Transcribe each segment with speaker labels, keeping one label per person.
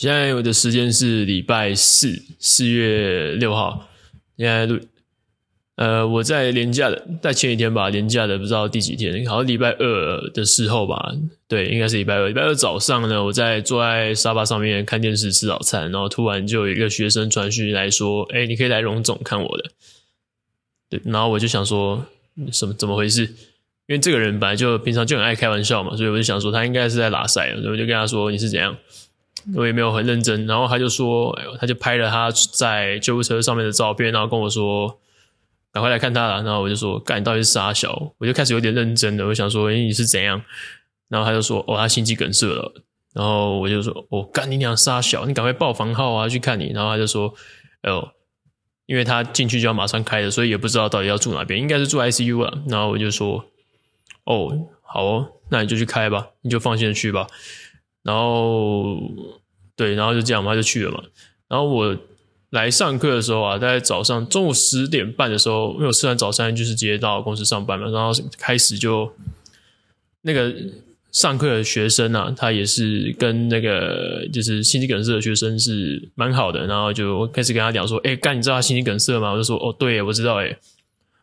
Speaker 1: 现在我的时间是礼拜四，四月六号。现在录，呃，我在连假的，在前几天吧，连假的不知道第几天，好像礼拜二的时候吧，对，应该是礼拜二。礼拜二早上呢，我在坐在沙发上面看电视吃早餐，然后突然就有一个学生传讯来说：“哎，你可以来荣总看我的。”对，然后我就想说，什么怎么回事？因为这个人本来就平常就很爱开玩笑嘛，所以我就想说他应该是在拉塞，所以我就跟他说：“你是怎样？”我也没有很认真，然后他就说，哎呦，他就拍了他在救护车上面的照片，然后跟我说，赶快来看他了。然后我就说，干，你到底是啥小？我就开始有点认真的，我想说，哎，你是怎样？然后他就说，哦，他心肌梗塞了。然后我就说，哦，干你娘傻小，你赶快报房号啊，去看你。然后他就说，哎呦，因为他进去就要马上开的，所以也不知道到底要住哪边，应该是住 ICU 了。然后我就说，哦，好哦，那你就去开吧，你就放心的去吧。然后，对，然后就这样嘛，他就去了嘛。然后我来上课的时候啊，大概早上中午十点半的时候，因为我吃完早餐就是直接到公司上班嘛。然后开始就那个上课的学生啊，他也是跟那个就是心肌梗塞的学生是蛮好的。然后就开始跟他讲说：“哎，干，你知道他心肌梗塞吗？”我就说：“哦，对，我知道。”哎，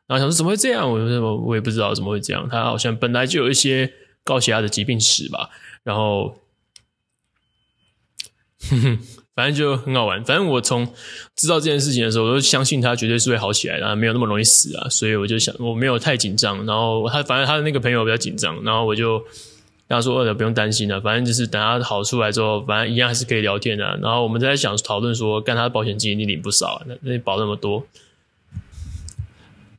Speaker 1: 然后想说怎么会这样？我说我也不知道怎么会这样。他好像本来就有一些高血压的疾病史吧。然后。哼哼，反正就很好玩。反正我从知道这件事情的时候，我就相信他绝对是会好起来的，没有那么容易死啊。所以我就想，我没有太紧张。然后他反正他的那个朋友比较紧张，然后我就跟他说：“呃，不用担心了，反正就是等他好出来之后，反正一样还是可以聊天的。”然后我们在想讨论说，干他的保险金一定领不少，那那保那么多。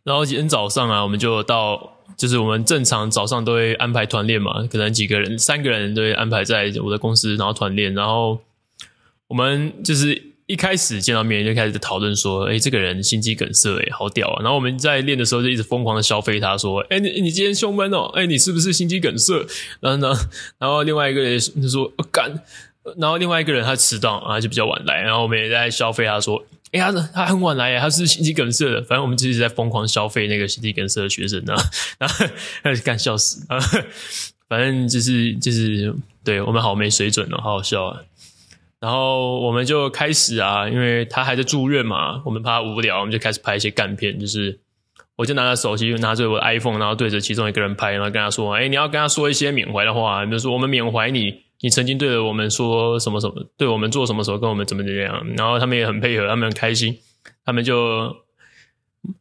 Speaker 1: 然后今天早上啊，我们就到，就是我们正常早上都会安排团练嘛，可能几个人，三个人都会安排在我的公司，然后团练，然后。我们就是一开始见到面就开始讨论说，哎，这个人心肌梗塞，哎，好屌啊！然后我们在练的时候就一直疯狂的消费他，说，哎，你你今天胸闷哦，哎，你是不是心肌梗塞？然后呢，然后另外一个人就说，干，然后另外一个人他迟到啊，就比较晚来，然后我们也在消费他说，哎呀，他很晚来，他是心肌梗塞的。反正我们就一直在疯狂消费那个心肌梗塞的学生呢，然后开始干笑死啊！反正就是就是对我们好没水准哦，好好笑啊！然后我们就开始啊，因为他还在住院嘛，我们怕他无聊，我们就开始拍一些干片。就是，我就拿着手机，拿着我的 iPhone，然后对着其中一个人拍，然后跟他说：“哎，你要跟他说一些缅怀的话，比如说我们缅怀你，你曾经对着我们说什么什么，对我们做什么时候，跟我们怎么怎么样。”然后他们也很配合，他们很开心，他们就，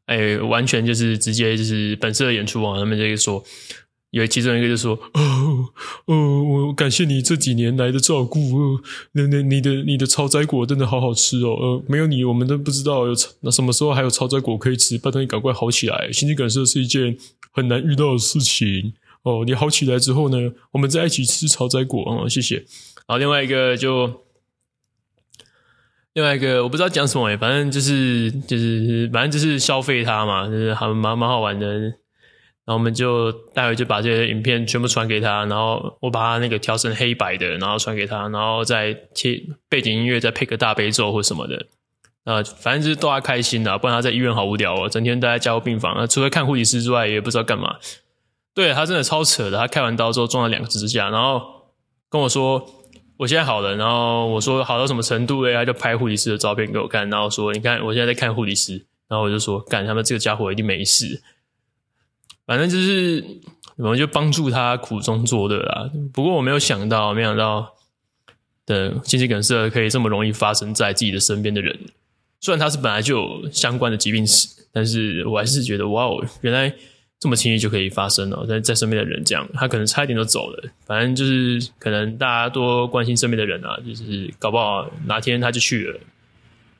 Speaker 1: 哎，完全就是直接就是本色演出啊，他们就说。有其中一个就说：“哦哦，我感谢你这几年来的照顾。哦，那那你的你的超摘果真的好好吃哦。呃，没有你，我们都不知道有那什么时候还有超摘果可以吃。拜托你赶快好起来，心肌梗塞是一件很难遇到的事情哦。你好起来之后呢，我们再一起吃超摘果哦。谢谢。然后另外一个就另外一个我不知道讲什么诶，反正就是就是反正就是消费它嘛，就是还蛮蛮好玩的。”然后我们就待会就把这些影片全部传给他，然后我把他那个调成黑白的，然后传给他，然后再切背景音乐，再配个大悲咒或什么的，啊，反正就是逗他开心的，不然他在医院好无聊哦，整天待在加护病房，除了看护理师之外，也不知道干嘛。对，他真的超扯的，他开完刀之后撞了两个支架，然后跟我说我现在好了，然后我说好到什么程度诶，他就拍护理师的照片给我看，然后说你看我现在在看护理师，然后我就说干他们这个家伙一定没事。反正就是，我们就帮助他苦中作乐啦。不过我没有想到，没想到的心肌梗塞可以这么容易发生在自己的身边的人。虽然他是本来就有相关的疾病史，但是我还是觉得哇哦，原来这么轻易就可以发生了。在在身边的人这样，他可能差一点就走了。反正就是可能大家多关心身边的人啊，就是搞不好哪天他就去了。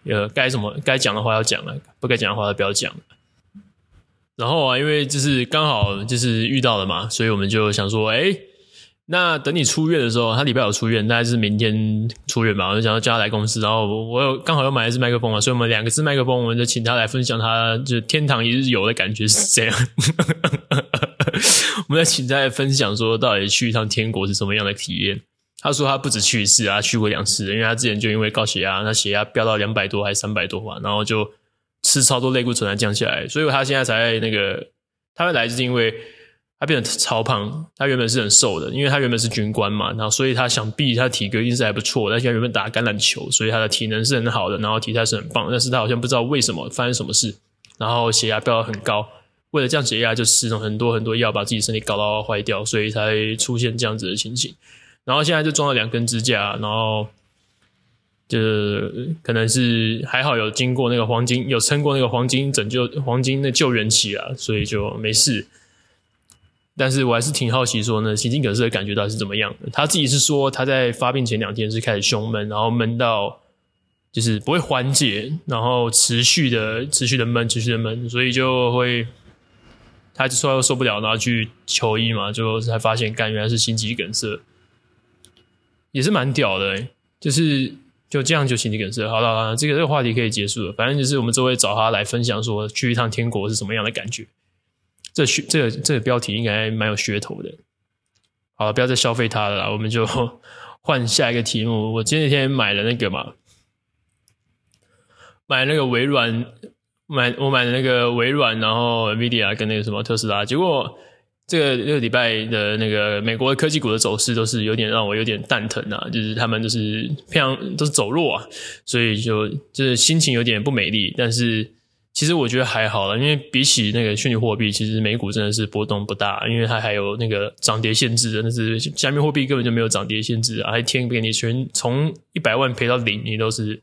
Speaker 1: 呃，该什么该讲的话要讲了，不该讲的话就不要讲了。然后啊，因为就是刚好就是遇到了嘛，所以我们就想说，哎，那等你出院的时候，他礼拜五出院，大概是明天出院吧。我就想要叫他来公司，然后我有刚好又买一支麦克风嘛，所以我们两个支麦克风，我们就请他来分享他就天堂一日游的感觉是这样。我们在请他来分享说，到底去一趟天国是什么样的体验？他说他不止去一次啊，去过两次，因为他之前就因为高血压，他血压飙到两百多还是三百多吧，然后就。吃超多类固醇才降下来，所以他现在才那个他会来，就是因为他变得超胖。他原本是很瘦的，因为他原本是军官嘛，然后所以他想必他体格一定是还不错。但是他原本打橄榄球，所以他的体能是很好的，然后体态是很棒。但是他好像不知道为什么发生什么事，然后血压飙得很高。为了降血压，就吃了很多很多药，把自己身体搞到坏掉，所以才出现这样子的情形。然后现在就装了两根支架，然后就可能是还好有经过那个黄金，有撑过那个黄金拯救黄金的救援期啊，所以就没事。但是我还是挺好奇说呢，心肌梗塞的感觉到底是怎么样的？他自己是说他在发病前两天是开始胸闷，然后闷到就是不会缓解，然后持续的持续的闷，持续的闷，所以就会。他就说又受不了，然后去求医嘛，就才发现，干原来是心肌梗塞，也是蛮屌的，就是就这样就心肌梗塞。好了好了，这个这个话题可以结束了。反正就是我们周围找他来分享，说去一趟天国是什么样的感觉。这学这个这个标题应该蛮有噱头的。好了，不要再消费他了，我们就 换下一个题目。我前几天买了那个嘛，买那个微软。买我买的那个微软，然后 NVIDIA 跟那个什么特斯拉，结果这个这个礼拜的那个美国科技股的走势都是有点让我有点蛋疼啊，就是他们就是非常都是走弱啊，所以就就是心情有点不美丽。但是其实我觉得还好了，因为比起那个虚拟货币，其实美股真的是波动不大，因为它还有那个涨跌限制的，那是加密货币根本就没有涨跌限制啊，还天给你全从一百万赔到零，你都是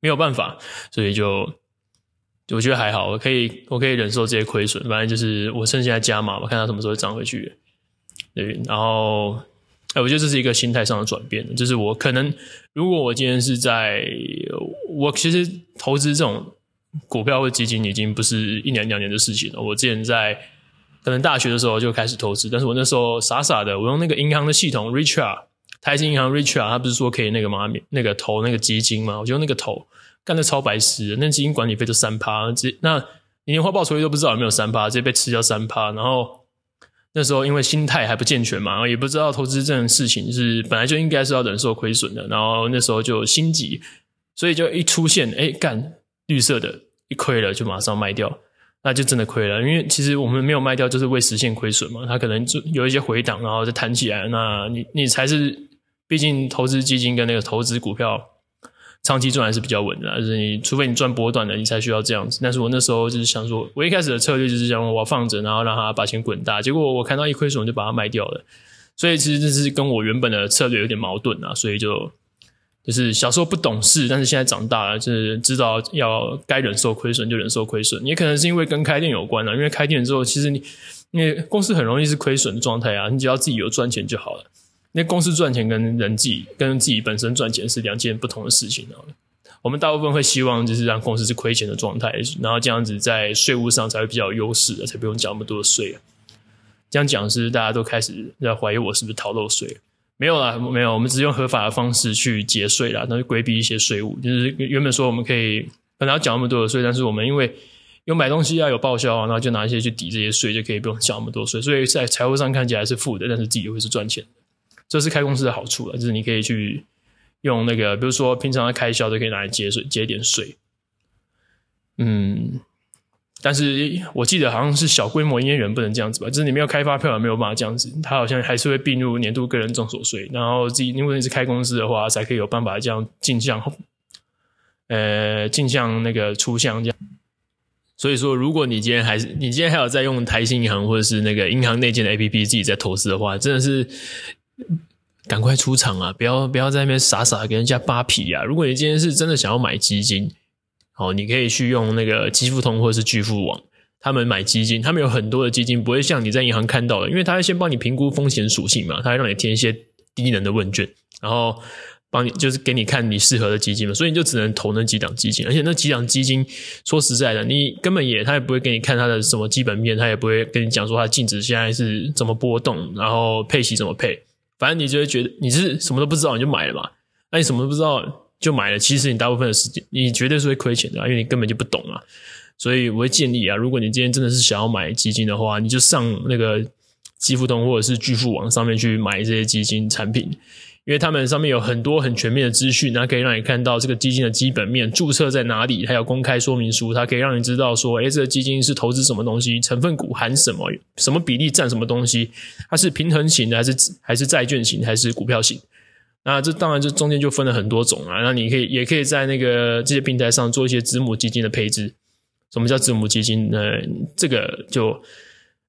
Speaker 1: 没有办法，所以就。我觉得还好，我可以，我可以忍受这些亏损。反正就是我趁现在加码，我看它什么时候涨回去。对，然后，哎，我觉得这是一个心态上的转变。就是我可能，如果我今天是在，我其实投资这种股票或基金已经不是一年两年的事情了。我之前在可能大学的时候就开始投资，但是我那时候傻傻的，我用那个银行的系统，richard，台新银行 richard，他不是说可以那个吗？那个投那个基金吗？我就用那个投。干的超白痴，那基金管理费就三趴，直那你年化报酬率都不知道有没有三趴，直接被吃掉三趴。然后那时候因为心态还不健全嘛，然后也不知道投资这种事情是本来就应该是要忍受亏损的。然后那时候就心急，所以就一出现，哎，干绿色的，一亏了就马上卖掉，那就真的亏了。因为其实我们没有卖掉，就是为实现亏损嘛。它可能就有一些回档，然后再弹起来，那你你才是，毕竟投资基金跟那个投资股票。长期赚还是比较稳的，就是你除非你赚波段的，你才需要这样子。但是我那时候就是想说，我一开始的策略就是想我要放着，然后让它把钱滚大。结果我看到一亏损就把它卖掉了，所以其实这是跟我原本的策略有点矛盾啊。所以就就是小时候不懂事，但是现在长大了，就是知道要该忍受亏损就忍受亏损。也可能是因为跟开店有关啊，因为开店之后，其实你因为公司很容易是亏损的状态啊，你只要自己有赚钱就好了。那公司赚钱跟人自己跟自己本身赚钱是两件不同的事情。我们大部分会希望就是让公司是亏钱的状态，然后这样子在税务上才会比较有优势，才不用缴那么多的税。这样讲是大家都开始在怀疑我是不是逃漏税？没有啦，没有，我们只是用合法的方式去节税啦，那就规避一些税务。就是原本说我们可以本来要缴那么多的税，但是我们因为有买东西要有报销，然后就拿一些去抵这些税，就可以不用缴那么多税。所以在财务上看起来是负的，但是自己会是赚钱。这是开公司的好处了，就是你可以去用那个，比如说平常的开销都可以拿来节税，节点税。嗯，但是我记得好像是小规模营业员不能这样子吧？就是你没有开发票也，没有办法这样子，他好像还是会并入年度个人综所税。然后自己如果你是开公司的话，才可以有办法这样进项，呃，进项那个出项这样。所以说，如果你今天还是你今天还有在用台新银行或者是那个银行内建的 APP 自己在投资的话，真的是。赶快出场啊！不要不要在那边傻傻给人家扒皮啊！如果你今天是真的想要买基金，哦，你可以去用那个基富通或者是巨富网，他们买基金，他们有很多的基金，不会像你在银行看到的，因为他会先帮你评估风险属性嘛，他会让你填一些低能的问卷，然后帮你就是给你看你适合的基金嘛，所以你就只能投那几档基金，而且那几档基金说实在的，你根本也他也不会给你看它的什么基本面，他也不会跟你讲说它净值现在是怎么波动，然后配息怎么配。反正你就会觉得你是什么都不知道，你就买了嘛。那你什么都不知道就买了，其实你大部分的时间你绝对是会亏钱的，因为你根本就不懂啊。所以我会建议啊，如果你今天真的是想要买基金的话，你就上那个基付通或者是巨富网上面去买这些基金产品，因为他们上面有很多很全面的资讯，那可以让你看到这个基金的基本面、注册在哪里，还有公开说明书，它可以让你知道说，诶，这个基金是投资什么东西，成分股含什么，什么比例占什么东西，它是平衡型的，还是还是债券型，还是股票型？那这当然这中间就分了很多种啊。那你可以也可以在那个这些平台上做一些子母基金的配置。什么叫子母基金呢？这个就，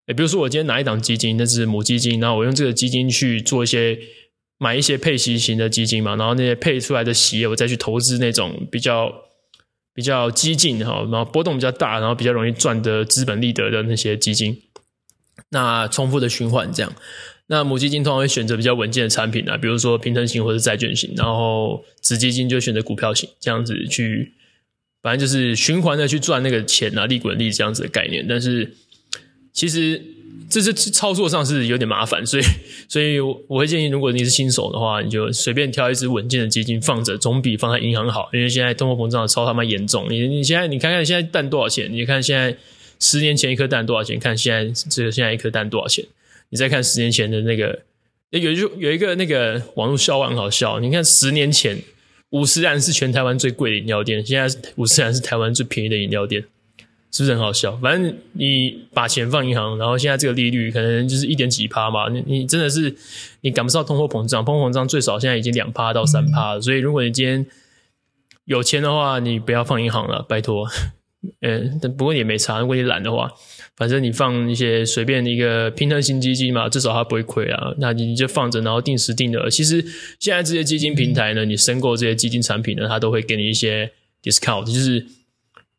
Speaker 1: 比如说我今天拿一档基金，那是母基金，然后我用这个基金去做一些。买一些配息型的基金嘛，然后那些配出来的息，我再去投资那种比较比较激进哈，然后波动比较大，然后比较容易赚的资本利得的那些基金。那重复的循环这样，那母基金通常会选择比较稳健的产品啊，比如说平衡型或者债券型，然后子基金就选择股票型，这样子去，反正就是循环的去赚那个钱啊，利滚利这样子的概念。但是其实。这是操作上是有点麻烦，所以，所以我我会建议，如果你是新手的话，你就随便挑一支稳健的基金放着，总比放在银行好。因为现在通货膨胀超他妈严重，你你现在你看看现在蛋多少钱？你看现在十年前一颗蛋多少钱？看现在这个现在一颗蛋多少钱？你再看十年前的那个，有就有一个那个网络笑话很好笑。你看十年前五十岚是全台湾最贵的饮料店，现在五十岚是台湾最便宜的饮料店。是不是很好笑？反正你把钱放银行，然后现在这个利率可能就是一点几趴嘛。你你真的是你赶不上通货膨胀，通货膨胀最少现在已经两趴到三趴了。所以如果你今天有钱的话，你不要放银行了，拜托。嗯，但不过也没差。如果你懒的话，反正你放一些随便一个平衡型基金嘛，至少它不会亏啊。那你就放着，然后定时定额。其实现在这些基金平台呢，你申购这些基金产品呢，它都会给你一些 discount，就是。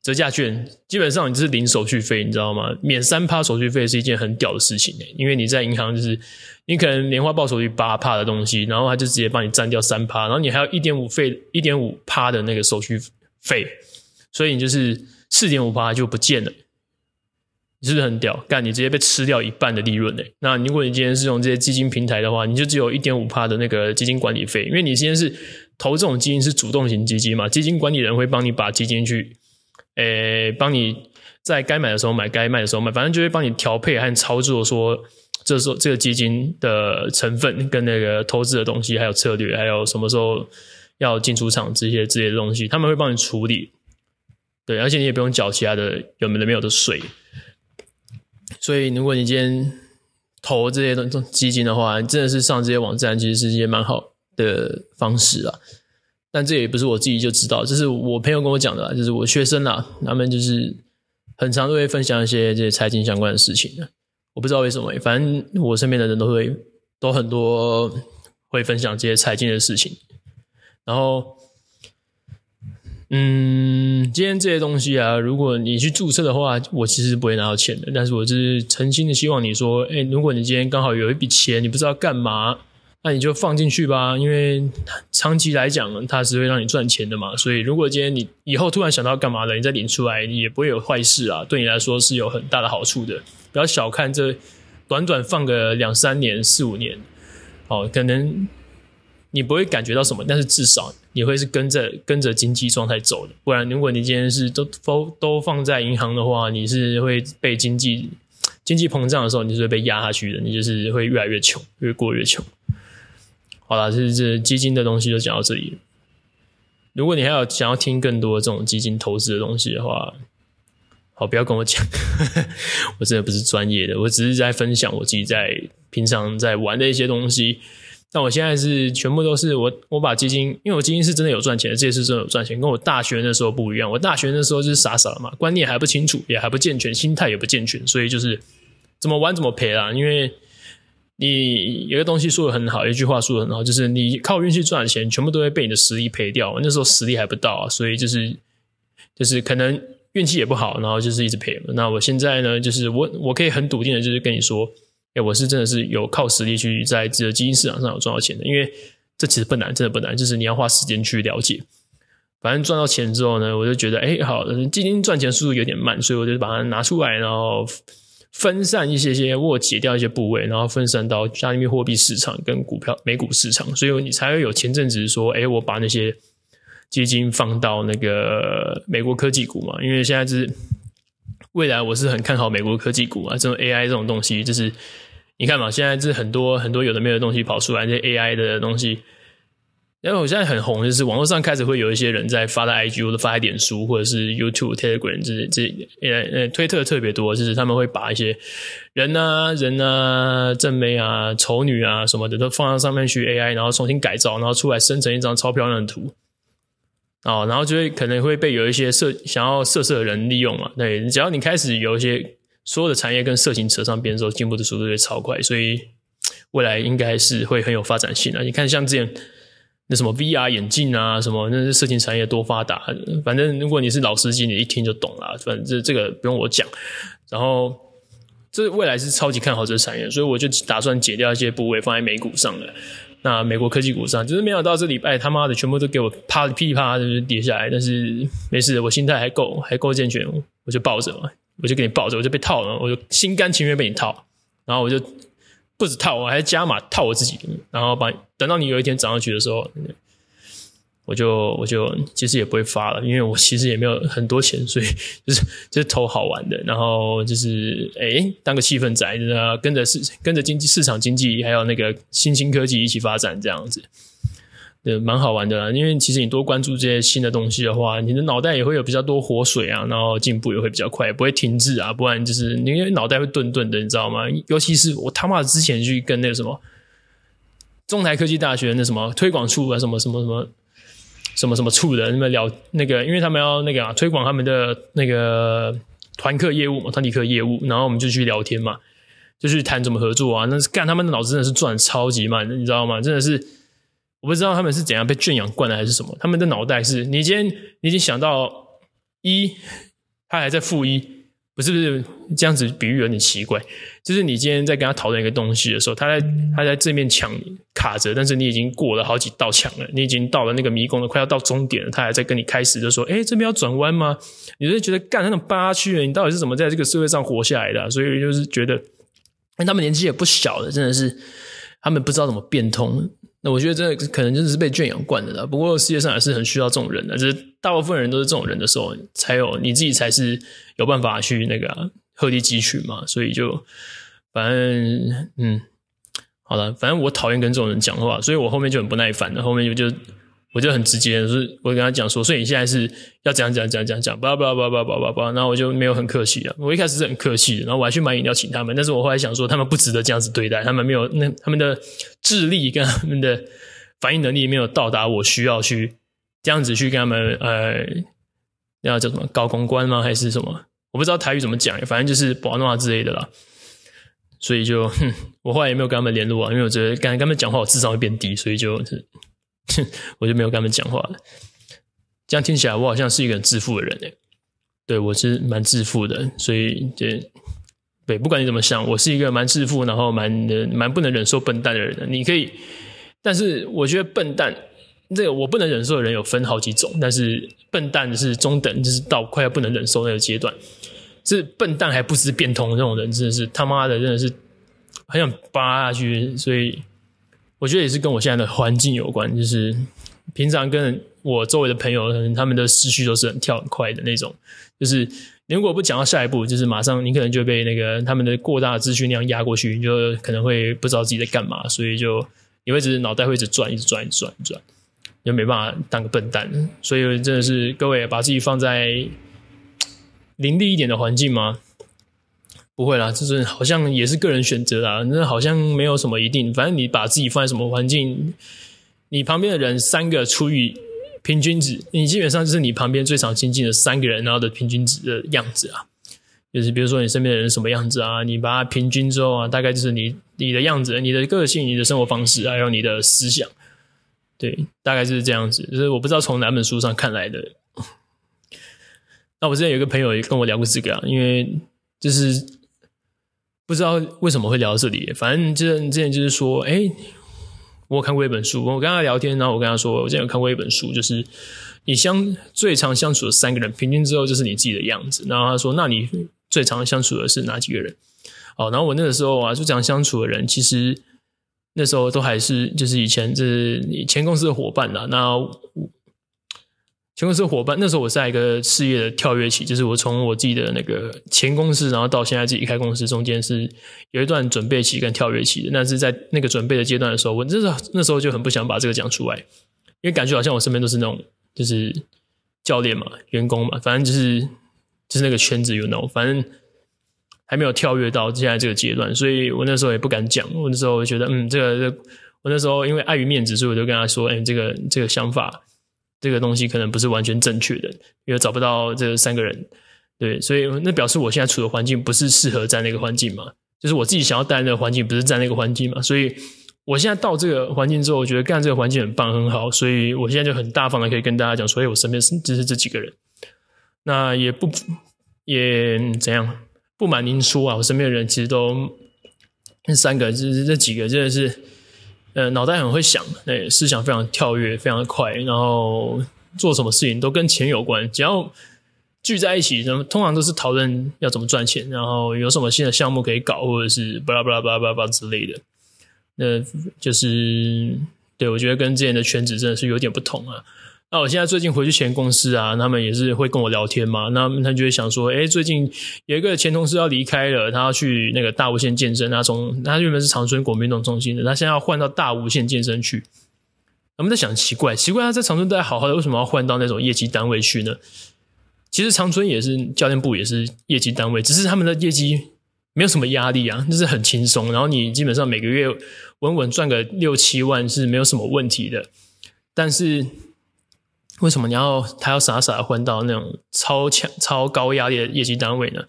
Speaker 1: 折价券基本上你就是零手续费，你知道吗？免三趴手续费是一件很屌的事情诶，因为你在银行就是你可能年化报酬率八趴的东西，然后他就直接帮你占掉三趴，然后你还有一点五费一点五趴的那个手续费，所以你就是四点五趴就不见了，你是不是很屌？干，你直接被吃掉一半的利润诶。那如果你今天是用这些基金平台的话，你就只有一点五趴的那个基金管理费，因为你今天是投这种基金是主动型基金嘛，基金管理人会帮你把基金去。诶，帮你在该买的时候买，该卖的时候卖，反正就会帮你调配和操作，说这时候这个基金的成分跟那个投资的东西，还有策略，还有什么时候要进出场这些之类的东西，他们会帮你处理。对，而且你也不用缴其他的有没的没有的税。所以，如果你今天投这些东基金的话，真的是上这些网站，其实是一件蛮好的方式啊。但这也不是我自己就知道，这是我朋友跟我讲的，就是我学生啦，他们就是很常都会分享一些这些财经相关的事情的。我不知道为什么，反正我身边的人都会都很多会分享这些财经的事情。然后，嗯，今天这些东西啊，如果你去注册的话，我其实不会拿到钱的。但是我就是诚心的希望你说，诶，如果你今天刚好有一笔钱，你不知道干嘛。那你就放进去吧，因为长期来讲，它是会让你赚钱的嘛。所以，如果今天你以后突然想到干嘛了，你再领出来，你也不会有坏事啊。对你来说是有很大的好处的。不要小看这短短放个两三年、四五年，哦，可能你不会感觉到什么，但是至少你会是跟着跟着经济状态走的。不然，如果你今天是都都都放在银行的话，你是会被经济经济膨胀的时候，你是会被压下去的。你就是会越来越穷，越过越穷。好了，这这基金的东西就讲到这里。如果你还有想要听更多这种基金投资的东西的话，好，不要跟我讲，我真的不是专业的，我只是在分享我自己在平常在玩的一些东西。但我现在是全部都是我我把基金，因为我基金是真的有赚钱的，这次真的有赚钱，跟我大学那时候不一样。我大学那时候就是傻傻的嘛，观念还不清楚，也还不健全，心态也不健全，所以就是怎么玩怎么赔啦，因为。你有个东西说的很好，一句话说的很好，就是你靠运气赚的钱，全部都会被你的实力赔掉。那时候实力还不到，所以就是就是可能运气也不好，然后就是一直赔。那我现在呢，就是我我可以很笃定的，就是跟你说，哎，我是真的是有靠实力去在这个基金市场上有赚到钱的，因为这其实不难，真的不难，就是你要花时间去了解。反正赚到钱之后呢，我就觉得，哎，好，基金赚钱速度有点慢，所以我就把它拿出来，然后。分散一些些，或解掉一些部位，然后分散到加密货币市场跟股票、美股市场，所以你才会有前阵子说，诶，我把那些基金放到那个美国科技股嘛，因为现在是未来，我是很看好美国科技股啊，这种 AI 这种东西，就是你看嘛，现在是很多很多有的没有的东西跑出来，这 AI 的东西，因为我现在很红，就是网络上开始会有一些人在发在 IG 或者发在脸书或者是 YouTube、Telegram 这这呃呃推特特别多，就是他们会把一些人啊、人啊、正妹啊、丑女啊什么的都放到上面去 AI，然后重新改造，然后出来生成一张超漂亮的图。哦，然后就会可能会被有一些色想要色色的人利用嘛。对，只要你开始有一些所有的产业跟色情扯上边的时候，进步的速度会超快，所以未来应该是会很有发展性的。你看，像之前。那什么 VR 眼镜啊，什么那是色情产业多发达？反正如果你是老司机，你一听就懂了。反正这个不用我讲。然后这未来是超级看好这个产业，所以我就打算解掉一些部位放在美股上了。那美国科技股上，就是没想到这礼拜他妈的全部都给我啪噼里啪啦就是跌下来。但是没事，我心态还够还够健全，我就抱着嘛，我就给你抱着，我就被套了，我就心甘情愿被你套，然后我就。不止套，我还加码套我自己，然后把等到你有一天涨上去的时候，我就我就其实也不会发了，因为我其实也没有很多钱，所以就是就是投好玩的，然后就是哎当个气氛仔，跟着市跟着经济市场经济还有那个新兴科技一起发展这样子。对，蛮好玩的啦，因为其实你多关注这些新的东西的话，你的脑袋也会有比较多活水啊，然后进步也会比较快，不会停滞啊，不然就是你脑袋会顿顿的，你知道吗？尤其是我他妈之前去跟那个什么中台科技大学那什么推广处啊，什么什么什么什么什么处的那么聊那个，因为他们要那个啊推广他们的那个团课业务嘛，团体课业务，然后我们就去聊天嘛，就去谈怎么合作啊，那是干他们的脑子真的是转超级慢的，你知道吗？真的是。我不知道他们是怎样被圈养惯的，还是什么。他们的脑袋是，你今天你已经想到一，他还在负一，不是不是这样子比喻有点奇怪。就是你今天在跟他讨论一个东西的时候，他在他在这面墙卡着，但是你已经过了好几道墙了，你已经到了那个迷宫了，快要到终点了，他还在跟你开始就说：“哎，这边要转弯吗？”你就觉得干那种八区人，你到底是怎么在这个社会上活下来的？所以就是觉得，哎，他们年纪也不小了，真的是他们不知道怎么变通。那我觉得这可能真的是被圈养惯的了。不过世界上还是很需要这种人的，就是大部分人都是这种人的时候，才有你自己才是有办法去那个鹤立鸡群嘛。所以就反正嗯，好了，反正我讨厌跟这种人讲话，所以我后面就很不耐烦了。后面就就。我就很直接，就是我跟他讲说，所以你现在是要讲讲讲讲讲，叭叭叭叭叭叭叭，然后我就没有很客气了。我一开始是很客气，然后我还去买饮料请他们，但是我后来想说，他们不值得这样子对待，他们没有那他们的智力跟他们的反应能力没有到达我需要去这样子去跟他们呃，要叫什么高公关吗？还是什么？我不知道台语怎么讲，反正就是普通话之类的啦。所以就，我后来也没有跟他们联络啊，因为我觉得刚才跟他们讲话，我智商会变低，所以就是。我就没有跟他们讲话了。这样听起来，我好像是一个很自负的人诶。对，我是蛮自负的，所以就对，不管你怎么想，我是一个蛮自负，然后蛮蛮不能忍受笨蛋的人。你可以，但是我觉得笨蛋这个我不能忍受的人有分好几种，但是笨蛋是中等，就是到快要不能忍受那个阶段。是笨蛋还不知变通的那种人，真的是他妈的，真的是很想扒下去，所以。我觉得也是跟我现在的环境有关，就是平常跟我周围的朋友，他们的思绪都是很跳很快的那种。就是你如果不讲到下一步，就是马上你可能就被那个他们的过大的资讯量压过去，你就可能会不知道自己在干嘛，所以就你会一直脑袋会一直转，一直转，一直转，一直转，就没办法当个笨蛋。所以真的是各位把自己放在 凌厉一点的环境吗？不会啦，就是好像也是个人选择啦，那好像没有什么一定，反正你把自己放在什么环境，你旁边的人三个除以平均值，你基本上就是你旁边最常亲近的三个人然后的平均值的样子啊。就是比如说你身边的人什么样子啊，你把它平均之后啊，大概就是你你的样子、你的个性、你的生活方式，还有你的思想，对，大概就是这样子。就是我不知道从哪本书上看来的。那我之前有个朋友也跟我聊过这个啊，因为就是。不知道为什么会聊到这里，反正之前之前就是说，哎，我有看过一本书，我跟他聊天，然后我跟他说，我之前有看过一本书，就是你相最常相处的三个人，平均之后就是你自己的样子。然后他说，那你最常相处的是哪几个人？哦，然后我那个时候啊，就常相处的人，其实那时候都还是就是以前就是你前公司的伙伴啦。那前公司伙伴，那时候我在一个事业的跳跃期，就是我从我自己的那个前公司，然后到现在自己开公司，中间是有一段准备期跟跳跃期的。但是在那个准备的阶段的时候，我那时候那时候就很不想把这个讲出来，因为感觉好像我身边都是那种就是教练嘛、员工嘛，反正就是就是那个圈子，you know，反正还没有跳跃到现在这个阶段，所以我那时候也不敢讲。我那时候觉得，嗯，这个这、我那时候因为碍于面子，所以我就跟他说，哎，这个这个想法，这个东西可能不是完全正确的，因为找不到这三个人。对，所以那表示我现在处的环境不是适合在那个环境嘛，就是我自己想要待的那个环境不是在那个环境嘛，所以我现在到这个环境之后，我觉得干这个环境很棒很好，所以我现在就很大方的可以跟大家讲，所以我身边是就是这几个人，那也不也怎样，不瞒您说啊，我身边的人其实都那三个就是这几个真的是，呃，脑袋很会想，对，思想非常跳跃，非常的快，然后做什么事情都跟钱有关，只要。聚在一起，通常都是讨论要怎么赚钱，然后有什么新的项目可以搞，或者是巴拉巴拉巴拉巴拉之类的。那就是对，我觉得跟之前的圈子真的是有点不同啊。那我现在最近回去前公司啊，他们也是会跟我聊天嘛。那他就会想说，诶，最近有一个前同事要离开了，他要去那个大无限健身，他从他原本是长春国民运动中心的，他现在要换到大无限健身去。他们在想奇怪，奇怪他在长春待好好的，为什么要换到那种业绩单位去呢？其实长春也是教练部，也是业绩单位，只是他们的业绩没有什么压力啊，就是很轻松。然后你基本上每个月稳稳赚个六七万是没有什么问题的。但是为什么你要他要傻傻的混到那种超强、超高压力的业绩单位呢？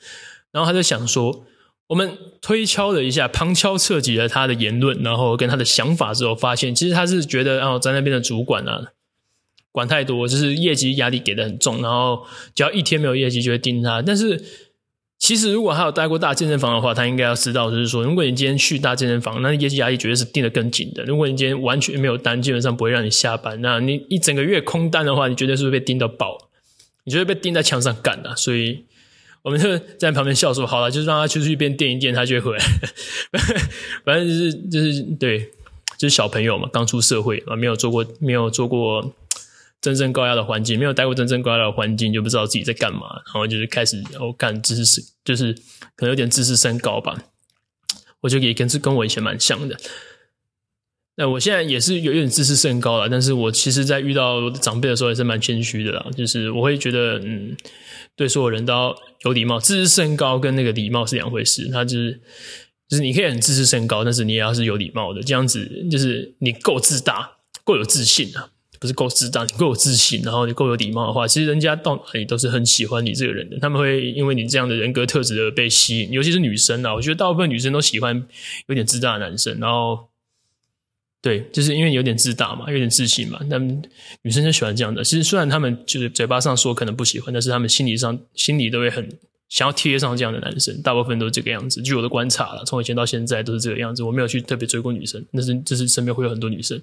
Speaker 1: 然后他就想说，我们推敲了一下，旁敲侧击了他的言论，然后跟他的想法之后，发现其实他是觉得哦，在那边的主管啊。管太多，就是业绩压力给的很重，然后只要一天没有业绩就会盯他。但是其实如果他有待过大健身房的话，他应该要知道，就是说，如果你今天去大健身房，那业绩压力绝对是盯得更紧的。如果你今天完全没有单，基本上不会让你下班。那你一整个月空单的话，你绝对是会被盯到爆，你就会被盯在墙上干的。所以我们就在旁边笑说：“好了，就是让他出去一边垫一垫，他就会回来。”反正就是就是对，就是小朋友嘛，刚出社会啊，没有做过，没有做过。真正高压的环境，没有待过真正高压的环境，就不知道自己在干嘛。然后就是开始，我、哦、干知识，就是可能有点自视甚高吧。我觉得也跟是跟我以前蛮像的。那我现在也是有点自视甚高了，但是我其实，在遇到长辈的时候，也是蛮谦虚的啦。就是我会觉得，嗯，对所有人都要有礼貌。自视甚高跟那个礼貌是两回事。他就是，就是你可以很自视甚高，但是你也要是有礼貌的。这样子，就是你够自大，够有自信啊。不是够自大，你够有自信，然后你够有礼貌的话，其实人家到哪里都是很喜欢你这个人的。他们会因为你这样的人格特质而被吸引，尤其是女生啊。我觉得大部分女生都喜欢有点自大的男生。然后，对，就是因为有点自大嘛，有点自信嘛。那女生就喜欢这样的。其实虽然他们就是嘴巴上说可能不喜欢，但是他们心理上心里都会很想要贴上这样的男生。大部分都是这个样子。据我的观察了，从以前到现在都是这个样子。我没有去特别追过女生，但是就是身边会有很多女生。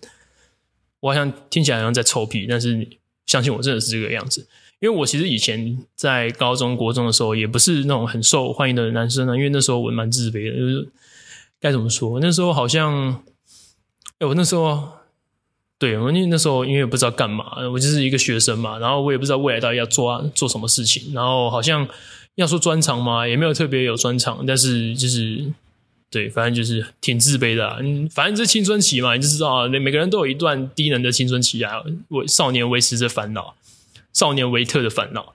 Speaker 1: 我好像听起来好像在臭屁，但是相信我真的是这个样子。因为我其实以前在高中国中的时候，也不是那种很受欢迎的男生呢。因为那时候我蛮自卑的，就是该怎么说？那时候好像，哎，我那时候，对，我那那时候因为不知道干嘛，我就是一个学生嘛，然后我也不知道未来到底要做做什么事情，然后好像要说专长嘛，也没有特别有专长，但是就是。对，反正就是挺自卑的。嗯，反正这青春期嘛，你就知道啊，每个人都有一段低能的青春期啊。为少年维持着烦恼，少年维特的烦恼，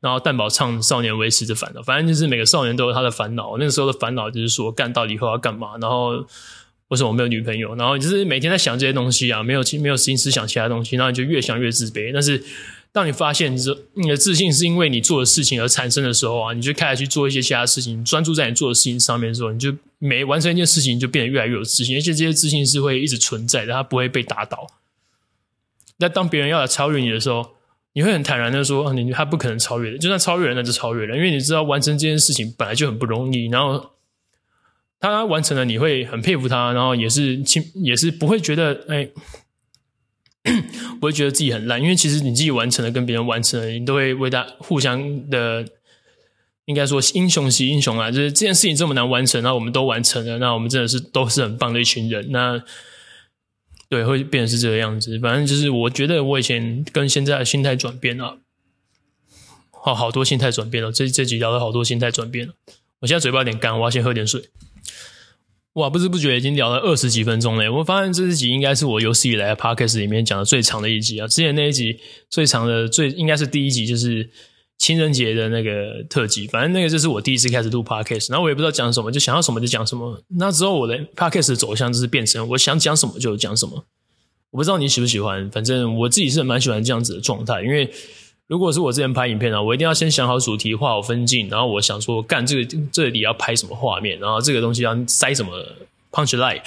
Speaker 1: 然后蛋宝唱少年维持着烦恼。反正就是每个少年都有他的烦恼。那个时候的烦恼就是说，干到底以后要干嘛？然后为什么我没有女朋友？然后就是每天在想这些东西啊，没有没有心思想其他东西，然后你就越想越自卑。但是。当你发现这你的自信是因为你做的事情而产生的时候啊，你就开始去做一些其他事情，专注在你做的事情上面的时候，你就每完成一件事情，就变得越来越有自信，而且这些自信是会一直存在的，它不会被打倒。那当别人要来超越你的时候，你会很坦然的说：“你他不可能超越的，就算超越了，那就超越了。”因为你知道完成这件事情本来就很不容易，然后他完成了，你会很佩服他，然后也是亲也是不会觉得哎。不会觉得自己很烂，因为其实你自己完成了，跟别人完成了，你都会为他互相的，应该说英雄惜英雄啊，就是这件事情这么难完成，那我们都完成了，那我们真的是都是很棒的一群人。那对，会变成是这个样子。反正就是我觉得我以前跟现在的心态转变了，好好多心态转变了。这这几条都好多心态转变了。我现在嘴巴有点干，我要先喝点水。哇，不知不觉已经聊了二十几分钟了。我发现这集应该是我有史以来的 podcast 里面讲的最长的一集啊。之前那一集最长的最应该是第一集，就是情人节的那个特辑。反正那个就是我第一次开始录 podcast，然后我也不知道讲什么，就想要什么就讲什么。那之后我的 podcast 的走向就是变成我想讲什么就讲什么。我不知道你喜不喜欢，反正我自己是蛮喜欢这样子的状态，因为。如果是我之前拍影片啊，我一定要先想好主题，画好分镜，然后我想说，干这个这里要拍什么画面，然后这个东西要塞什么 punch line，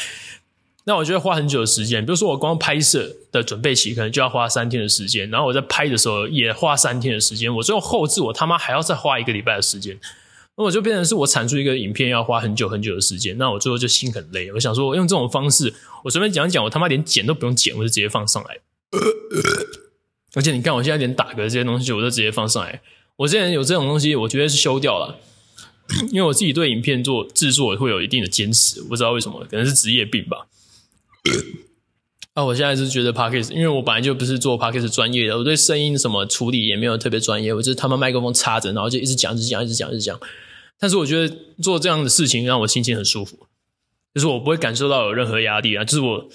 Speaker 1: 那我就会花很久的时间。比如说我光拍摄的准备期可能就要花三天的时间，然后我在拍的时候也花三天的时间，我最后后置我他妈还要再花一个礼拜的时间，那我就变成是我产出一个影片要花很久很久的时间，那我最后就心很累。我想说，我用这种方式，我随便讲一讲，我他妈连剪都不用剪，我就直接放上来。而且你看，我现在连打嗝这些东西，我都直接放上来。我之前有这种东西，我觉得是修掉了，因为我自己对影片做制作会有一定的坚持，不知道为什么，可能是职业病吧。啊，我现在是觉得 Podcast，因为我本来就不是做 Podcast 专业的，我对声音什么处理也没有特别专业，我就是他们麦克风插着，然后就一直讲，一直讲，一直讲，一直讲。但是我觉得做这样的事情让我心情很舒服，就是我不会感受到有任何压力啊，就是我。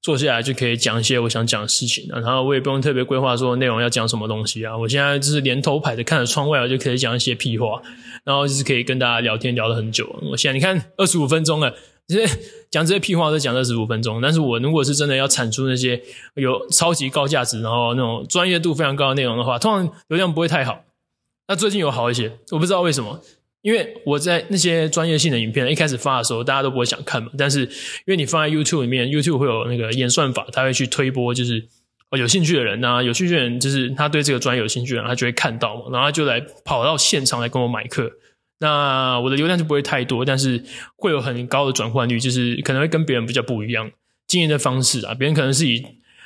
Speaker 1: 坐下来就可以讲一些我想讲的事情，然后我也不用特别规划说内容要讲什么东西啊。我现在就是连头排的看着窗外，我就可以讲一些屁话，然后就是可以跟大家聊天聊了很久。我现在你看二十五分钟了，这些讲这些屁话都讲二十五分钟。但是我如果是真的要产出那些有超级高价值，然后那种专业度非常高的内容的话，通常流量不会太好。那最近有好一些，我不知道为什么。因为我在那些专业性的影片一开始发的时候，大家都不会想看嘛。但是因为你放在 YouTube 里面，YouTube 会有那个演算法，他会去推播，就是哦有兴趣的人呐，有兴趣的人就是他对这个专业有兴趣的人，他就会看到嘛，然后他就来跑到现场来跟我买课。那我的流量就不会太多，但是会有很高的转换率，就是可能会跟别人比较不一样。经营的方式啊，别人可能是以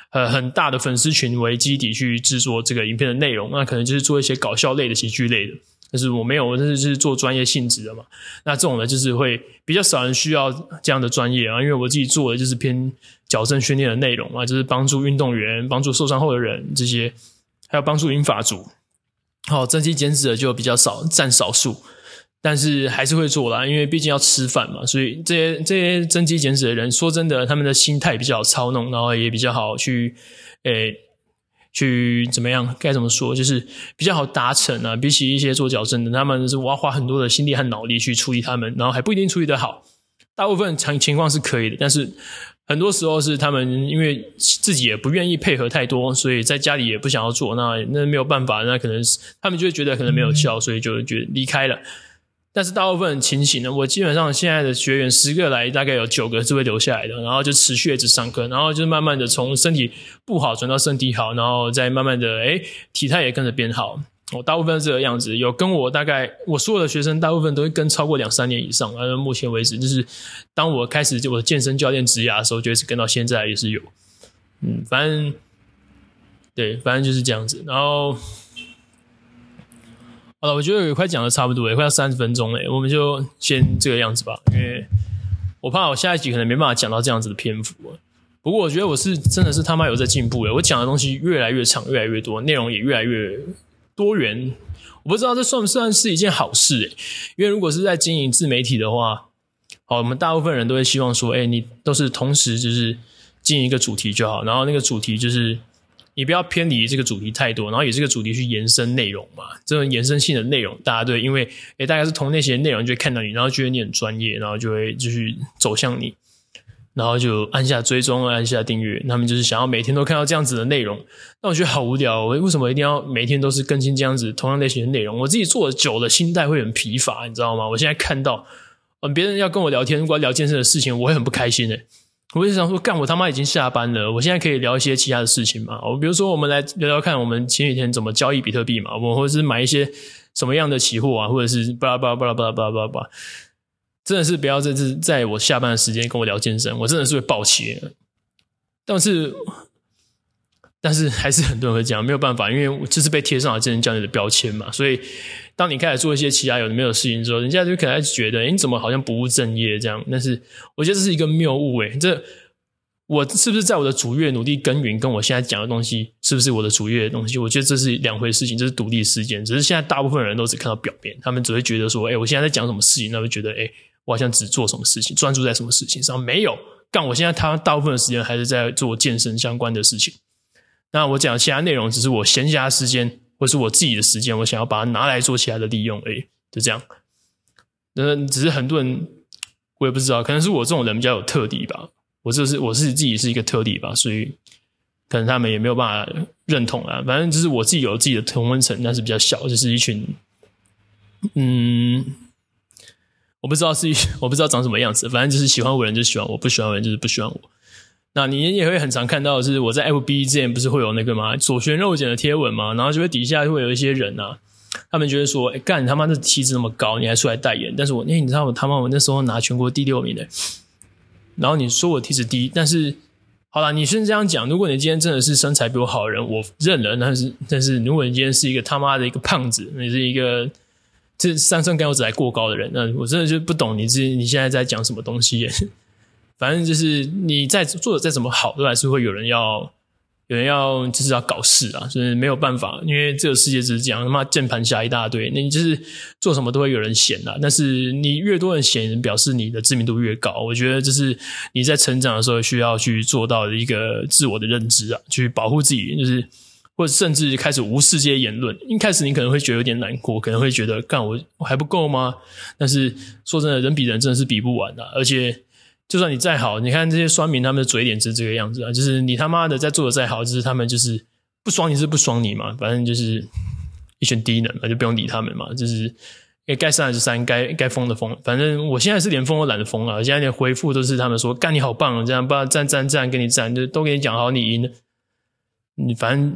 Speaker 1: 呃很大的粉丝群为基底去制作这个影片的内容，那可能就是做一些搞笑类的、喜剧类的。但是我没有，我这是是做专业性质的嘛。那这种呢，就是会比较少人需要这样的专业啊，因为我自己做的就是偏矫正训练的内容啊，就是帮助运动员、帮助受伤后的人这些，还有帮助英法族。好，增肌减脂的就比较少，占少数，但是还是会做啦，因为毕竟要吃饭嘛。所以这些这些增肌减脂的人，说真的，他们的心态比较好操弄，然后也比较好去诶。去怎么样？该怎么说？就是比较好达成啊。比起一些做矫正的，他们是我要花很多的心力和脑力去处理他们，然后还不一定处理得好。大部分情情况是可以的，但是很多时候是他们因为自己也不愿意配合太多，所以在家里也不想要做。那那没有办法，那可能是他们就会觉得可能没有效，所以就觉离开了。但是大部分情形呢，我基本上现在的学员十个来，大概有九个是会留下来的，然后就持续一直上课，然后就慢慢的从身体不好转到身体好，然后再慢慢的诶体态也跟着变好。我大部分是这个样子，有跟我大概我所有的学生大部分都会跟超过两三年以上，而目前为止就是当我开始就我的健身教练职涯的时候，就是跟到现在也是有，嗯，反正对，反正就是这样子，然后。好了，我觉得也快讲的差不多，也快要三十分钟了，我们就先这个样子吧，因为我怕我下一集可能没办法讲到这样子的篇幅。不过我觉得我是真的是他妈有在进步诶，我讲的东西越来越长，越来越多，内容也越来越多元。我不知道这算不算是一件好事诶，因为如果是在经营自媒体的话，好，我们大部分人都会希望说，诶，你都是同时就是经营一个主题就好，然后那个主题就是。你不要偏离这个主题太多，然后以这个主题去延伸内容嘛。这种延伸性的内容，大家对，因为诶大概是同那些内容就会看到你，然后觉得你很专业，然后就会继续走向你，然后就按下追踪，按下订阅。他们就是想要每天都看到这样子的内容。那我觉得好无聊，我为什么一定要每天都是更新这样子同样类型的内容？我自己做的久了，心态会很疲乏，你知道吗？我现在看到，嗯，别人要跟我聊天，如果要聊健身的事情，我会很不开心诶我就想说，干我他妈已经下班了，我现在可以聊一些其他的事情嘛？我比如说，我们来聊聊看，我们前几天怎么交易比特币嘛？我们或者是买一些什么样的期货啊，或者是巴拉巴拉巴拉巴拉巴拉巴拉，真的是不要在这在我下班的时间跟我聊健身，我真的是会暴气。但是。但是还是很多人会讲，没有办法，因为这是被贴上了健身教练的标签嘛。所以，当你开始做一些其他有的没有事情之后，人家就可能觉得，诶，你怎么好像不务正业这样？但是，我觉得这是一个谬误，诶，这我是不是？在我的主业努力耕耘，跟我现在讲的东西是不是我的主业的东西？我觉得这是两回事情，这是独立事。件。只是现在大部分人都只看到表面，他们只会觉得说，诶，我现在在讲什么事情，那会觉得，诶，我好像只做什么事情，专注在什么事情上，没有。干，我现在他大部分的时间还是在做健身相关的事情。那我讲其他内容，只是我闲暇时间，或是我自己的时间，我想要把它拿来做其他的利用而已，就这样。那只是很多人，我也不知道，可能是我这种人比较有特例吧。我就是我是自己是一个特例吧，所以可能他们也没有办法认同啊。反正就是我自己有自己的同温层，但是比较小，就是一群，嗯，我不知道是我不知道长什么样子，反正就是喜欢我的人就喜欢我，不喜欢我的人就是不喜欢我。那你也会很常看到，是我在 FB 之前不是会有那个吗？左旋肉碱的贴文嘛，然后就会底下会有一些人啊，他们觉得说，哎、欸，干你他妈的体脂那么高，你还出来代言？但是我，哎、你知道我他妈我那时候拿全国第六名的。然后你说我体脂低，但是好啦，你是这样讲。如果你今天真的是身材比我好的人，我认了。但是，但是如果你今天是一个他妈的一个胖子，你是一个这三酸甘油脂还过高的人，那我真的就不懂你这你现在在讲什么东西。反正就是你在做的再怎么好，都还是会有人要。有人要就是要搞事啊，所以没有办法，因为这个世界只是这样，他妈键盘侠一大堆，那你就是做什么都会有人嫌啊。但是你越多人嫌，表示你的知名度越高。我觉得这是你在成长的时候需要去做到的一个自我的认知啊，去保护自己，就是或者甚至开始无视这些言论。一开始你可能会觉得有点难过，可能会觉得干我还不够吗？但是说真的，人比人真的是比不完的，而且。就算你再好，你看这些酸民，他们的嘴脸是这个样子啊，就是你他妈的在做的再好，就是他们就是不爽你是不爽你嘛，反正就是一群低能嘛，就不用理他们嘛，就是该删的就删，该该封的封，反正我现在是连封都懒得封了，现在连回复都是他们说干你好棒，这样不知道赞赞赞给你赞，就都给你讲好你赢了，你反正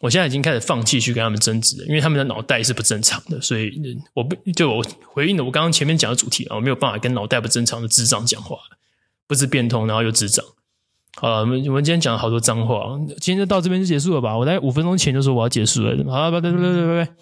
Speaker 1: 我现在已经开始放弃去跟他们争执了，因为他们的脑袋是不正常的，所以我不就我回应了我刚刚前面讲的主题啊，我没有办法跟脑袋不正常的智障讲话。不是变通，然后又智障。好了，我们我们今天讲了好多脏话，今天就到这边就结束了吧？我在五分钟前就说我要结束了。好了，拜拜拜拜拜拜。